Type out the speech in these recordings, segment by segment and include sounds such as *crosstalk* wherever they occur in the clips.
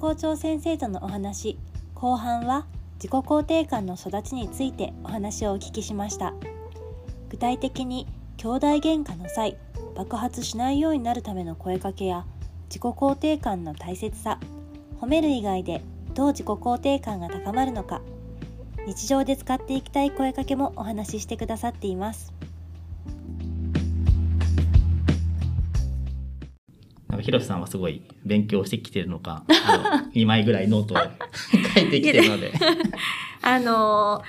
校長先生とのお話。後半は自己肯定感の育ちについてお話をお聞きしました。具体的に兄弟喧嘩の際爆発しないようになるための声かけや自己肯定感の大切さ褒める以外でどう自己肯定感が高まるのか日常で使っていきたい声かけもお話ししてくださっています。なんか、ひろしさんはすごい勉強してきてるのか、2枚 *laughs* ぐらいノートを書いてきてるので。あのー、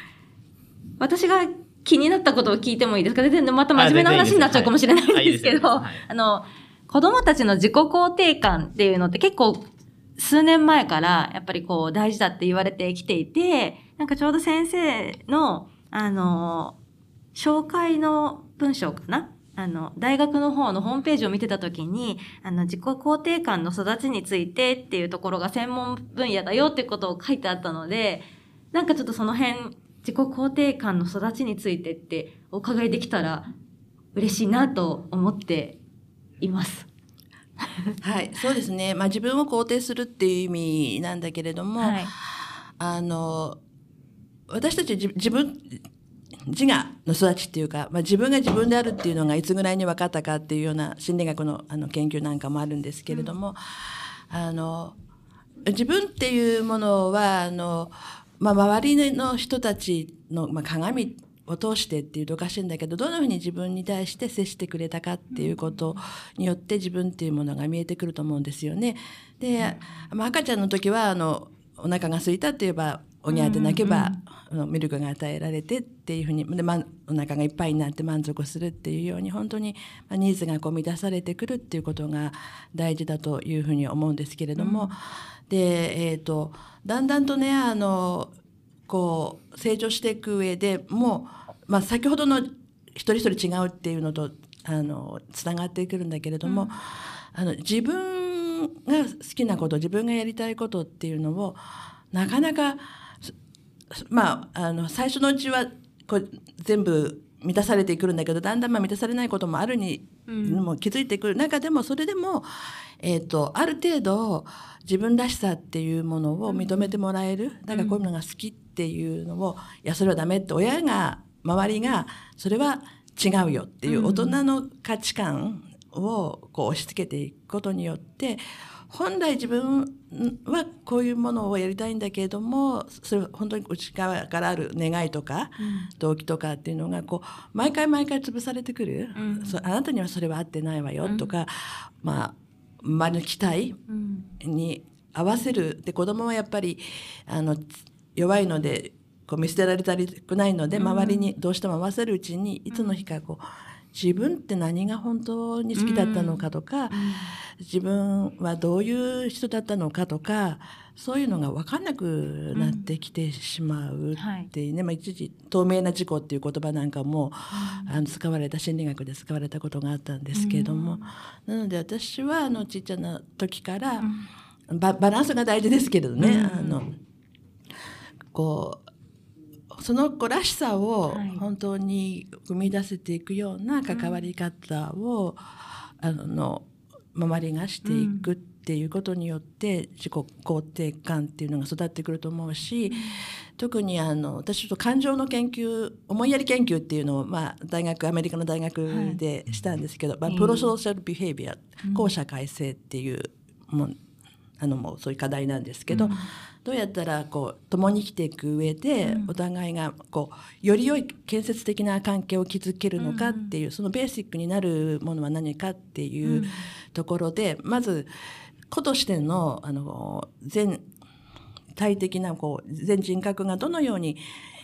私が気になったことを聞いてもいいですか？全然また真面目な話になっちゃうかもしれないんですけど、あの、子供たちの自己肯定感っていうのって結構数年前からやっぱりこう大事だって言われてきていて、なんかちょうど先生の、あの、紹介の文章かな？あの、大学の方のホームページを見てたときに、あの、自己肯定感の育ちについてっていうところが専門分野だよっていうことを書いてあったので、なんかちょっとその辺、自己肯定感の育ちについてってお伺いできたら嬉しいなと思っています。はい、そうですね。まあ自分を肯定するっていう意味なんだけれども、はい、あの、私たち自分、自我の育ちっていうか、まあ、自分が自分であるっていうのがいつぐらいに分かったかっていうような心理学のあの研究なんかもあるんですけれども、うん、あの自分っていうものはあの、まあ、周りの人たちの、まあ、鏡を通してっていうとおかしいんだけどどんなふうに自分に対して接してくれたかっていうことによって自分っていうものが見えてくると思うんですよね。で、まあ、赤ちゃんの時はあのお腹が空いたって言えばおぎゃーって泣けば、うん。うん、ミルクが与えられてっていうふうにで、ま、お腹がいっぱいになって満足するっていうように本当に、まニーズがこう満たされてくるっていうことが大事だというふうに思うん。ですけれども、うん、で、えーと、だん。だん。とねあのこう成長していく上でもう、まあ、先ほどの一人一人違うっていうのとあのつながってくるん。だけれども、あの自分が好きなこと自分がやりたいことっていうのをなかなかまあ、あの最初のうちはこう全部満たされてくるんだけどだんだんまあ満たされないこともあるに、うん、も気づいてくる。中でもそれでも、えーと、ある程度自分らしさっていうものを認めてもらえる、だからこういうのが好きっていうのを、いやそれはダメって親が周りがそれは違うよっていう大人の価値観をこう押し付けていくことによって本来自分はこういうものをやりたいんだけれどもそれは本当に内側からある願いとか、うん、動機とかっていうのがこう毎回毎回潰されてくる、うん、あなたにはそれは合ってないわよとか、うん、まあ周りの期待に合わせるで子供はやっぱりあの弱いのでこう見捨てられたりくないので周りにどうしても合わせるうちにいつの日かこう自分って何が本当に好きだったのかとか、自分はどういう人だったのかとかそういうのが分かんなくなってきてしまうっていうね、うん。はい、まあ、一時透明な事故っていう言葉なんかも、うん、あの使われた心理学で使われたことがあったんですけれども、うん、なので私はあのちっちゃな時から、ババランスが大事ですけれどね、あのこうその子らしさを本当に生み出せていくような関わり方を、うん、あの周りがしていくっていうことによって自己肯定感っていうのが育ってくると思うし、うん、特にあの私ちょっと感情の研究思いやり研究っていうのを、まあ、大学アメリカの大学でしたんですけど、はい、まあ、プロソーシャルビヘイビア、後社会性っていうもあのもうそういう課題なんですけど、どうやったらこう共に生きていく上でお互いがこうより良い建設的な関係を築けるのかっていう、そのベーシックになるものは何かっていうところで、まず個としてのあの全体的なこう全人格がどのように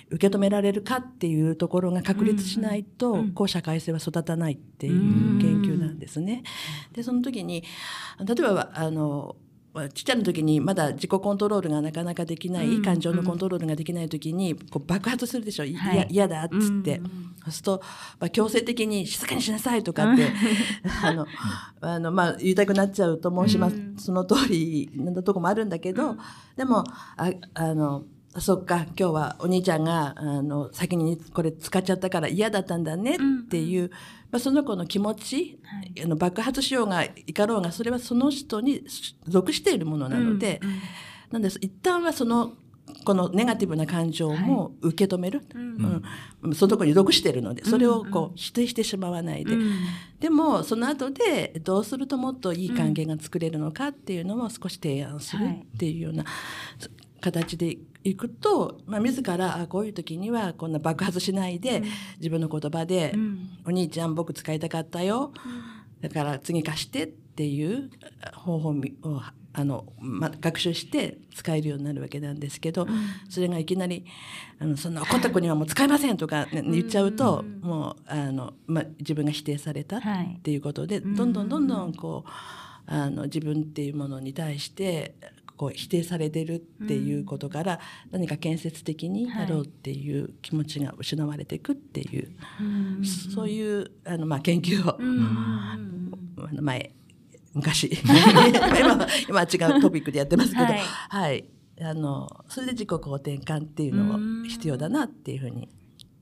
受け止められるかっていうところが確立しないと、公社会性は育たないっていう研究なんですね。でその時に例えばあのちっちゃな時にまだ自己コントロールがなかなかできない、うん、感情のコントロールができない時にこう爆発するでしょ。嫌、はい、だっつって、うん、そうすると、まあ、強制的に静かにしなさいとかってあのあの、まあ、言いたくなっちゃうと申します、うん、その通りなとこもあるんだけど、でもああのそっか今日はお兄ちゃんがあの先にこれ使っちゃったから嫌だったんだねっていう、うん、まあ、その子の気持ち、はい、あの爆発しようがいかろうがそれはその人に属しているものなので、うんうん、なんです。一旦はそのこのネガティブな感情も受け止める、はい、うん、そのとこに属しているのでそれをこう否定してしまわないで、うん。うん、でもその後でどうするともっといい関係が作れるのかっていうのを少し提案するっていうような形でいくと、まあ、自らあこういう時にはこんな爆発しないで、自分の言葉で、お兄ちゃん僕使いたかったよ、だから次貸して」っていう方法をあの、ま、学習して使えるようになるわけなんですけど、うん、それがいきなり「あのそんな怒った子にはもう使えません」とか、ね、言っちゃうと、うん、もうあの、ま、自分が否定されたっていうことで、はい、どんどんどんどんこうあの自分っていうものに対してこう否定されてるっていうことから、何か建設的になろうっていう気持ちが失われていくっていう、はい、そういうあの、まあ、研究を、前昔。*laughs* 今今は違うトピックでやってますけど、はい、はい、あのそれで自己肯定感っていうのを必要だなっていうふうに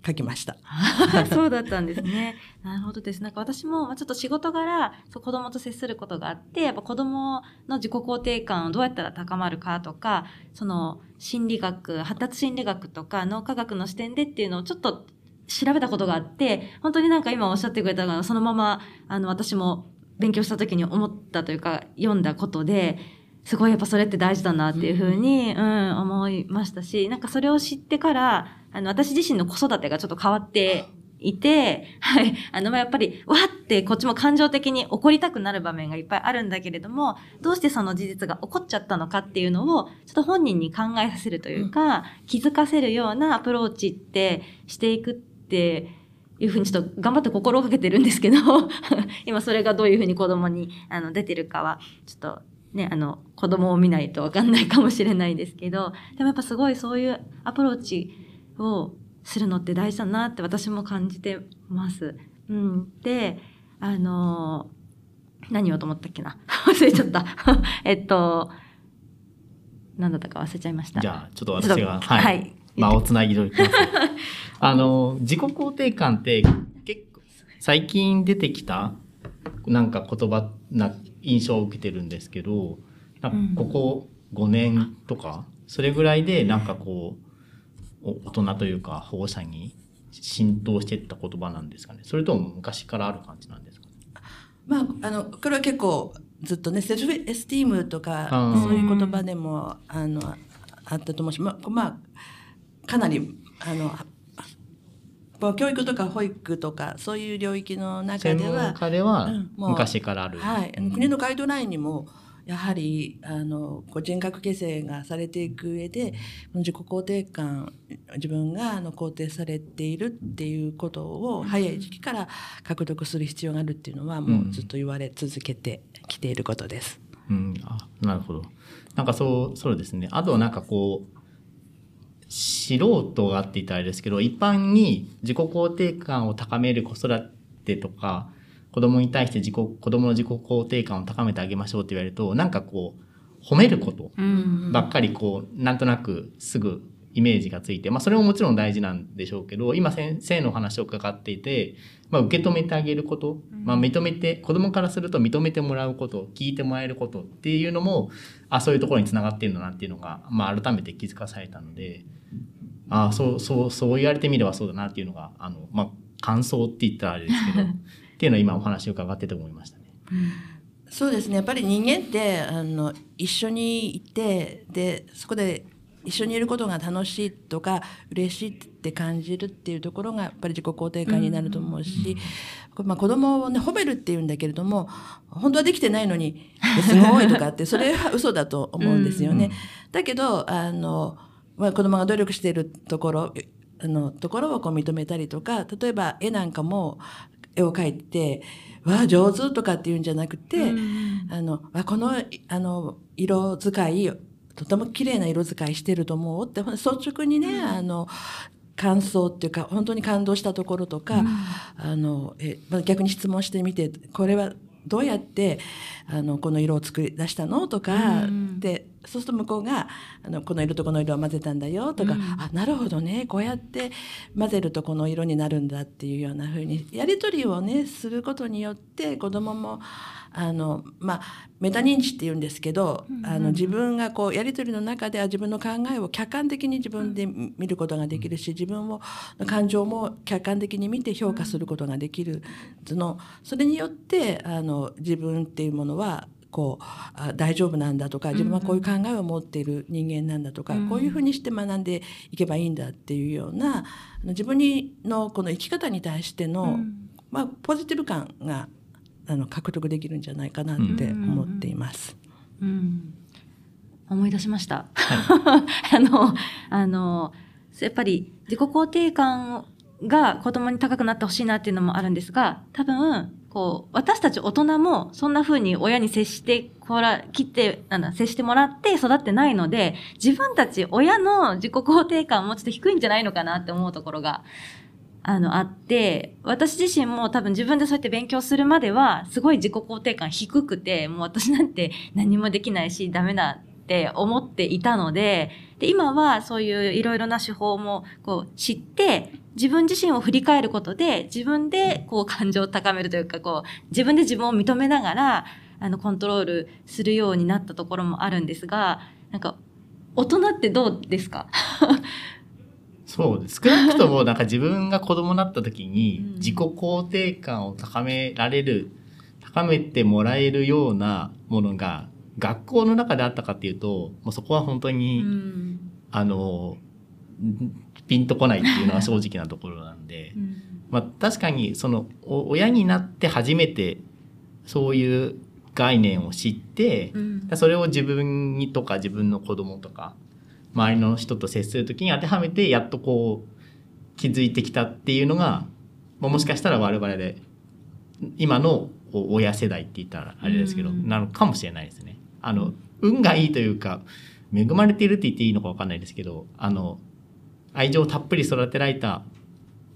書きました。*laughs* そうだったんですね。なるほどです。なんか私も、ちょっと仕事柄、そう子供と接することがあって、やっぱ子供の自己肯定感をどうやったら高まるかとか、その心理学、発達心理学とか脳科学の視点でっていうのをちょっと調べたことがあって、本当になんか今おっしゃってくれたのが、そのまま、あの、私も勉強した時に思ったというか、読んだことで、すごいやっぱそれって大事だなっていうふうに、うん、思いましたし、なんかそれを知ってから、あの、私自身の子育てがちょっと変わっていて、*laughs* はい。あの、ま、やっぱり、わってこっちも感情的に怒りたくなる場面がいっぱいあるんだけれども、どうしてその事実が起こっちゃったのかっていうのを、ちょっと本人に考えさせるというか、気づかせるようなアプローチってしていくって、いうふうにちょっと頑張って心がけてるんですけど *laughs* 今それがどういうふうに子供にあの出てるかはちょっとねあの子供を見ないと分かんないかもしれないですけどでもやっぱすごいそういうアプローチをするのって大事だなって私も感じてます。うん、であの何をと思ったっけな？*laughs* 忘れちゃった。*laughs* えっと何だったか忘れちゃいました。じゃあちょっと私がはい、はい。間をつなぎときます。*laughs* あの、自己肯定感って結構最近出てきたなんか言葉な印象を受けてるんですけど、ここ5年とか、それぐらいでなんかこう、大人というか保護者に浸透していった言葉なんですかね。それとも昔からある感じなんですか、ね、まあ、あの、これは結構ずっとね、セルフエスティームとか、そういう言葉でも、あの、あったと思うし、まあ、まあ、かなりあの教育とか保育とかそういう領域の中ではでは昔からある、はい、国のガイドラインにもやはりあのこう人格形成がされていく上で自己肯定感自分があの肯定されているっていうことを早い時期から獲得する必要があるっていうのはもうずっと言われ続けてきていることです。うん、あなるほど。なんかそうそうですね。あとはなんかこう素人がって言ったらあれですけど、一般に自己肯定感を高める子育てとか、子供に対して自己、子供の自己肯定感を高めてあげましょうって言われると、なんかこう、褒めることばっかりこう、なんとなくすぐイメージがついて、まあそれももちろん大事なんでしょうけど、今先生の話を伺っていて、まあ受け止めてあげること、まあ認めて、子供からすると認めてもらうこと、聞いてもらえることっていうのも、あ、そういうところにつながっているんだなっていうのが、まあ改めて気づかされたので、ああそうそうそう言われてみればそうだなっていうのがあの、まあ、感想って言ったらあれですけど *laughs* っていうのを今お話を伺ってて思いましたね。そうですねやっぱり人間ってあの一緒にいてでそこで一緒にいることが楽しいとか嬉しいって感じるっていうところがやっぱり自己肯定感になると思うし、うん、まあ、子供をね褒めるっていうんだけれども本当はできてないのにすごいとかってそれは嘘だと思うんですよね。うん、だけどあのまあ、子供が努力しているところあのところをこう認めたりとか例えば絵なんかも絵を描いて「わあ上手」とかっていうんじゃなくて、うん、あのあこのあの色使いとても綺麗な色使いしてると思うって率直にね、うん、あの感想っていうか本当に感動したところとか、うん、あのえ逆に質問してみてこれはどうやってあのこの色を作り出したの？とか、うん、でそうすると向こうがあのこの色とこの色を混ぜたんだよ？とか、うん、あなるほどね。こうやって混ぜるとこの色になるんだっていうようなふうにやり取りをねすることによって子どももあのまあメタ認知っていうんですけど、うんうん、あの自分がこうやり取りの中では自分の考えを客観的に自分で見ることができるし自分を感情も客観的に見て評価することができるその。それによってあの自分っていうものはこうあ大丈夫なんだとか自分はこういう考えを持っている人間なんだとか、うん、こういうふうにして学んでいけばいいんだっていうような自分にのこの生き方に対しての、うん、まあ、ポジティブ感があの獲得できるんじゃないかなって思っています。うん、思い出しました。*laughs* あのあのやっぱり自己肯定感が子供に高くなってほしいなっていうのもあるんですが、多分こう、私たち大人もそんな風に親に接してこら、切って、なんだ、接してもらって育ってないので、自分たち親の自己肯定感もちょっと低いんじゃないのかなって思うところが、あの、あって、私自身も多分自分でそうやって勉強するまでは、すごい自己肯定感低くて、もう私なんて何もできないし、ダメだって思っていたので、で、今はそういういろいろな手法もこう知って、自分自身を振り返ることで、自分でこう感情を高めるというか、こう、自分で自分を認めながら、あの、コントロールするようになったところもあるんですが、なんか、大人ってどうですか？そうです。少なくともなんか自分が子供になった時に自己肯定感を高められる、高めてもらえるようなものが学校の中であったかっていうと、もうそこは本当に、あの、ピンとこないっていうのは正直なところなんで、うん、まあ確かにその親になって初めてそういう概念を知って、うん、それを自分にとか自分の子供とか周りの人と接する時に当てはめてやっとこう気づいてきたっていうのが、まあ、もしかしたら我々で今の親世代って言ったらあれですけど、うん、なのかもしれないですね。あの運がいいというか恵まれているって言っていいのか分かんないですけどあの愛情をたっぷり育てられた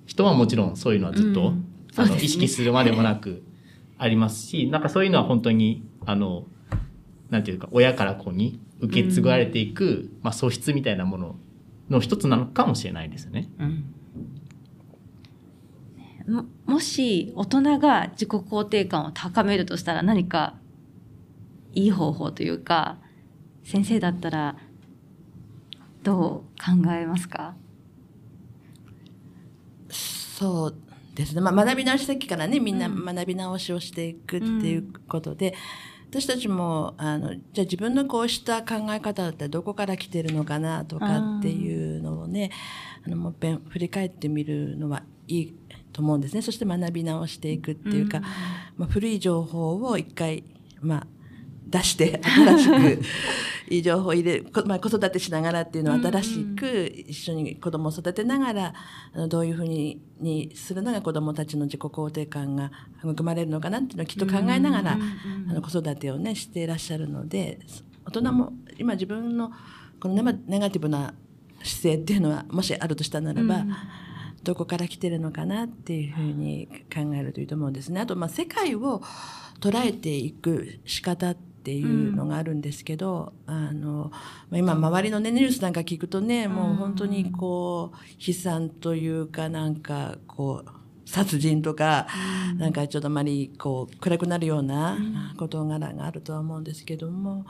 人はもちろんそういうのはずっと、うん、あの、ね、意識するまでもなく *laughs* ありますし、なんかそういうのは本当に、あの、なんていうか、親から子に受け継がれていく、うん、まあ素質みたいなものの一つなのかもしれないですね。うん、ももし大人が自己肯定感を高めるとしたら何かいい方法というか、先生だったらどう考えますか？そうですね、まあ、学び直し先からねみんな学び直しをしていくっていうことで、うん、私たちもあのじゃあ自分のこうした考え方だったらどこから来てるのかなとかっていうのをねあのもう一遍振り返ってみるのはいいと思うんですね。そして学び直していくっていうか、うん、まあ、古い情報を一回まあ出して新しくいい情報を入れる、まあ、子育てしながらっていうのを新しく一緒に子供を育てながらあのどういうふうににするのが子供たちの自己肯定感が育まれるのかなっていうのをきっと考えながらあの子育てをねしていらっしゃるので大人も今自分のこのネガティブな姿勢っていうのはもしあるとしたならば、どこから来てるのかなっていうふうに考えるといいと思うんですね。あと、まあ、世界を捉えていく仕方ってっていうのがあるんですけど、うん、あの今周りのねニュースなんか聞くとね、もう本当にこう悲惨というかなんかこう殺人とか、うん、なんかちょっとあまりこう暗くなるような事柄があるとは思うんですけども、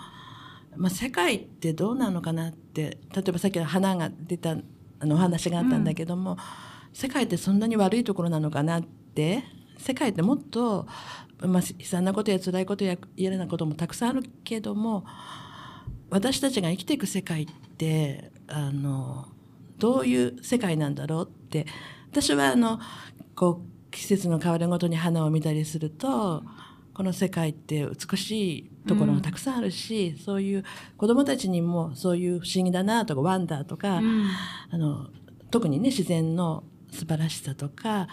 まあ、世界ってどうなのかなって例えばさっきの花が出たあのお話があったんだけども、うん、世界ってそんなに悪いところなのかなって世界ってもっとまあ、悲惨なことや辛いことや嫌なこともたくさんあるけども私たちが生きていく世界ってあのどういう世界なんだろうって私はあのこう季節の変わるごとに花を見たりするとこの世界って美しいところがたくさんあるし、うん、そういう子どもたちにもそういう不思議だなとかワンダーとか、うん、あの特にね自然の素晴らしさとか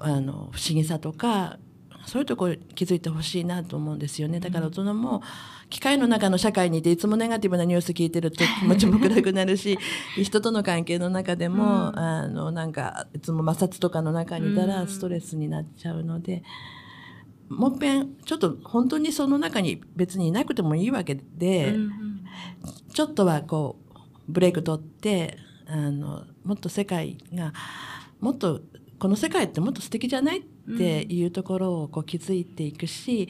あの不思議さとかそういうとこ気づいてほしいなと思うんですよね。だから大人も機械の中の社会にいていつもネガティブなニュース聞いてると *laughs* 気持ちも暗くなるし人との関係の中でも、うん、あのなんかいつも摩擦とかの中にいたらストレスになっちゃうので。もっぺんちょっと本当にその中に別にいなくてもいいわけで、うんうん、ちょっとはこうブレイク取ってあのもっと世界がもっとこの世界ってもっと素敵じゃないっていうところをこう気づいていくし、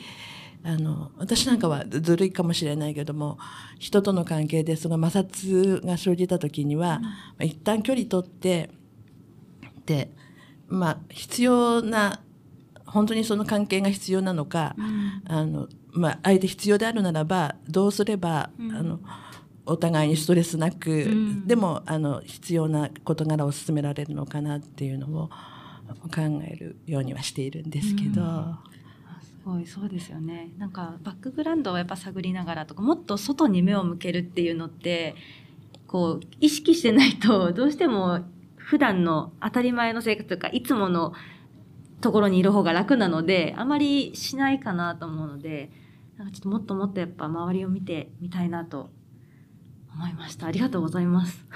あの私なんかはずるいかもしれないけども人との関係でその摩擦が生じた時には、うん、一旦距離取ってでまあ必要な本当にその関係が必要なのか、うん、あのまあ、相手必要であるならばどうすれば、うん、あのお互いにストレスなく、うん、でもあの必要な事柄を進められるのかなっていうのを考えるようにはしているんですけど。うんすごいそうですよねなんかバックグラウンドをやっぱ探りながらとかもっと外に目を向けるっていうのってこう意識してないとどうしても普段の当たり前の生活とかいつものところにいる方が楽なのであまりしないかなと思うのでなんかちょっともっともっとやっぱ周りを見てみたいなと思いました。ありがとうございます。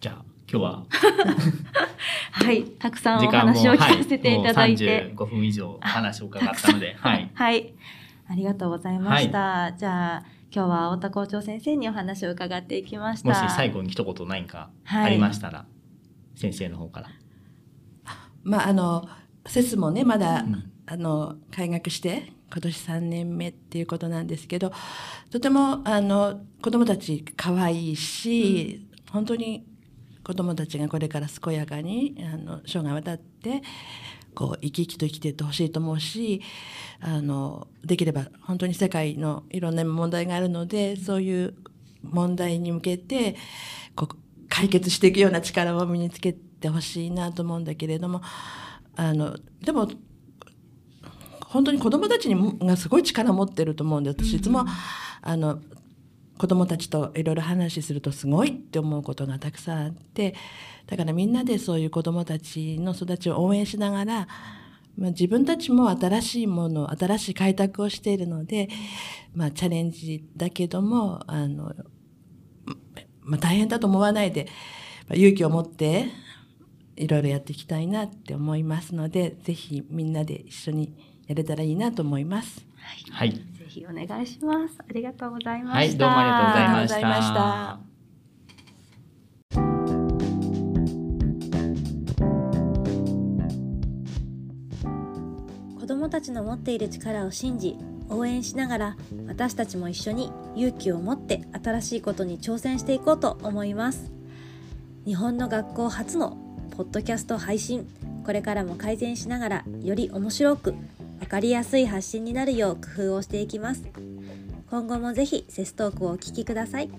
じゃあ今日は。*laughs* はい、たくさんお話を聞かせていただいて、はい、35分以上話を伺ったので、*laughs* はい、はい、ありがとうございました。はい、じゃあ今日は太田校長先生にお話を伺っていきました。もし最後に一言何かありましたら、はい、先生の方から。まああのセスもねまだ、うん、あの開学して今年3年目っていうことなんですけどとてもあの子どもたち可愛いし、うん、本当に子どもたちがこれから健やかにあの生涯渡ってこう生き生きと生きていってほしいと思うしあのできれば本当に世界のいろんな問題があるのでそういう問題に向けてこう解決していくような力を身につけてほしいなと思うんだけれどもあのでも本当に子どもたちにがすごい力を持ってると思うんで私いつも、あの子どもたちといろいろ話するとすごいって思うことがたくさんあってだからみんなでそういう子どもたちの育ちを応援しながら、まあ、自分たちも新しいもの新しい開拓をしているので、まあ、チャレンジだけどもあの、まあ、大変だと思わないで、まあ、勇気を持っていろいろやっていきたいなって思いますので是非みんなで一緒にやれたらいいなと思います。はい。ぜひお願いします。ありがとうございました。はい、どうもありがとうございました。子供たちの持っている力を信じ応援しながら私たちも一緒に勇気を持って新しいことに挑戦していこうと思います日本の学校初のポッドキャスト配信これからも改善しながらより面白く分かりやすい発信になるよう工夫をしていきます。今後もぜひセストークをお聴きください。